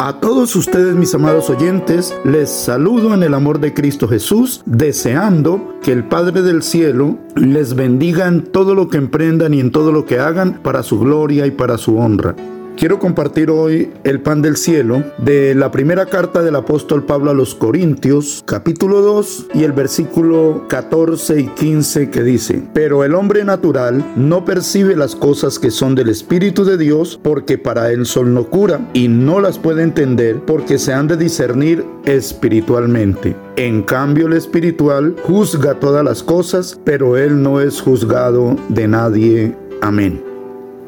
A todos ustedes, mis amados oyentes, les saludo en el amor de Cristo Jesús, deseando que el Padre del Cielo les bendiga en todo lo que emprendan y en todo lo que hagan para su gloria y para su honra. Quiero compartir hoy el pan del cielo de la primera carta del apóstol Pablo a los Corintios, capítulo 2 y el versículo 14 y 15 que dice, pero el hombre natural no percibe las cosas que son del Espíritu de Dios porque para él son locura y no las puede entender porque se han de discernir espiritualmente. En cambio el espiritual juzga todas las cosas, pero él no es juzgado de nadie. Amén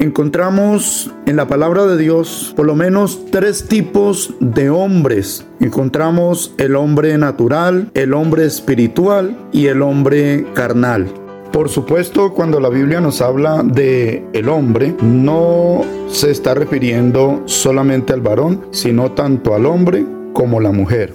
encontramos en la palabra de Dios por lo menos tres tipos de hombres. Encontramos el hombre natural, el hombre espiritual y el hombre carnal. Por supuesto, cuando la Biblia nos habla de el hombre, no se está refiriendo solamente al varón, sino tanto al hombre como la mujer.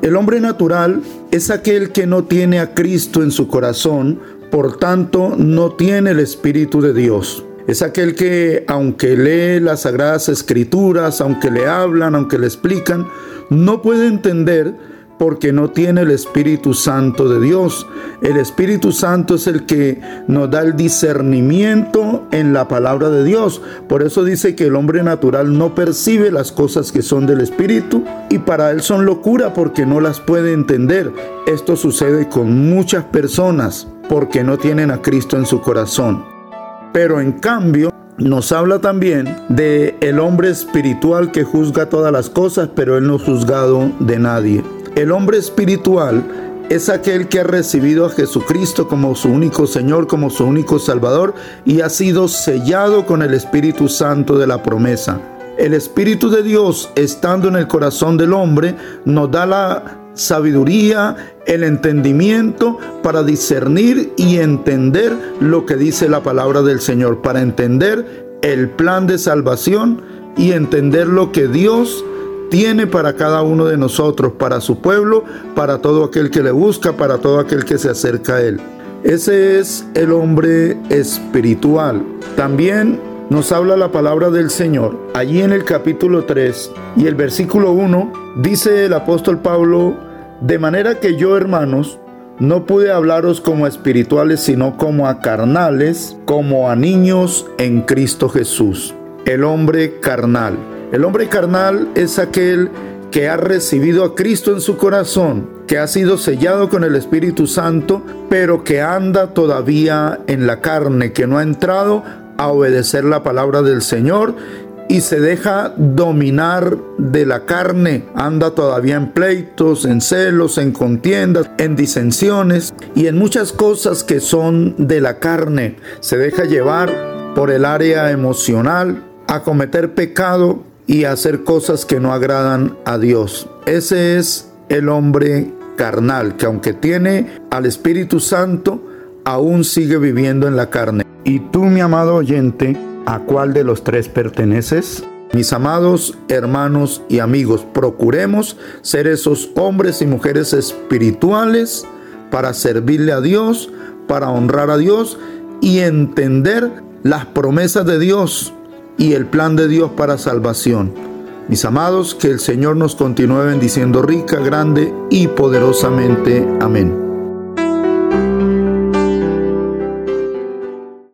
El hombre natural es aquel que no tiene a Cristo en su corazón, por tanto no tiene el Espíritu de Dios. Es aquel que, aunque lee las sagradas escrituras, aunque le hablan, aunque le explican, no puede entender porque no tiene el Espíritu Santo de Dios. El Espíritu Santo es el que nos da el discernimiento en la palabra de Dios. Por eso dice que el hombre natural no percibe las cosas que son del Espíritu y para él son locura porque no las puede entender. Esto sucede con muchas personas porque no tienen a Cristo en su corazón. Pero en cambio, nos habla también de el hombre espiritual que juzga todas las cosas, pero él no es juzgado de nadie. El hombre espiritual es aquel que ha recibido a Jesucristo como su único Señor, como su único Salvador y ha sido sellado con el Espíritu Santo de la promesa. El Espíritu de Dios, estando en el corazón del hombre, nos da la sabiduría, el entendimiento para discernir y entender lo que dice la palabra del Señor, para entender el plan de salvación y entender lo que Dios tiene para cada uno de nosotros, para su pueblo, para todo aquel que le busca, para todo aquel que se acerca a Él. Ese es el hombre espiritual. También nos habla la palabra del Señor. Allí en el capítulo 3 y el versículo 1 dice el apóstol Pablo, de manera que yo hermanos, no pude hablaros como espirituales, sino como a carnales, como a niños en Cristo Jesús. El hombre carnal. El hombre carnal es aquel que ha recibido a Cristo en su corazón, que ha sido sellado con el Espíritu Santo, pero que anda todavía en la carne, que no ha entrado a obedecer la palabra del Señor y se deja dominar de la carne. Anda todavía en pleitos, en celos, en contiendas, en disensiones y en muchas cosas que son de la carne. Se deja llevar por el área emocional a cometer pecado y a hacer cosas que no agradan a Dios. Ese es el hombre carnal, que aunque tiene al Espíritu Santo, aún sigue viviendo en la carne. Y tú, mi amado oyente, ¿a cuál de los tres perteneces? Mis amados hermanos y amigos, procuremos ser esos hombres y mujeres espirituales para servirle a Dios, para honrar a Dios y entender las promesas de Dios y el plan de Dios para salvación. Mis amados, que el Señor nos continúe bendiciendo rica, grande y poderosamente. Amén.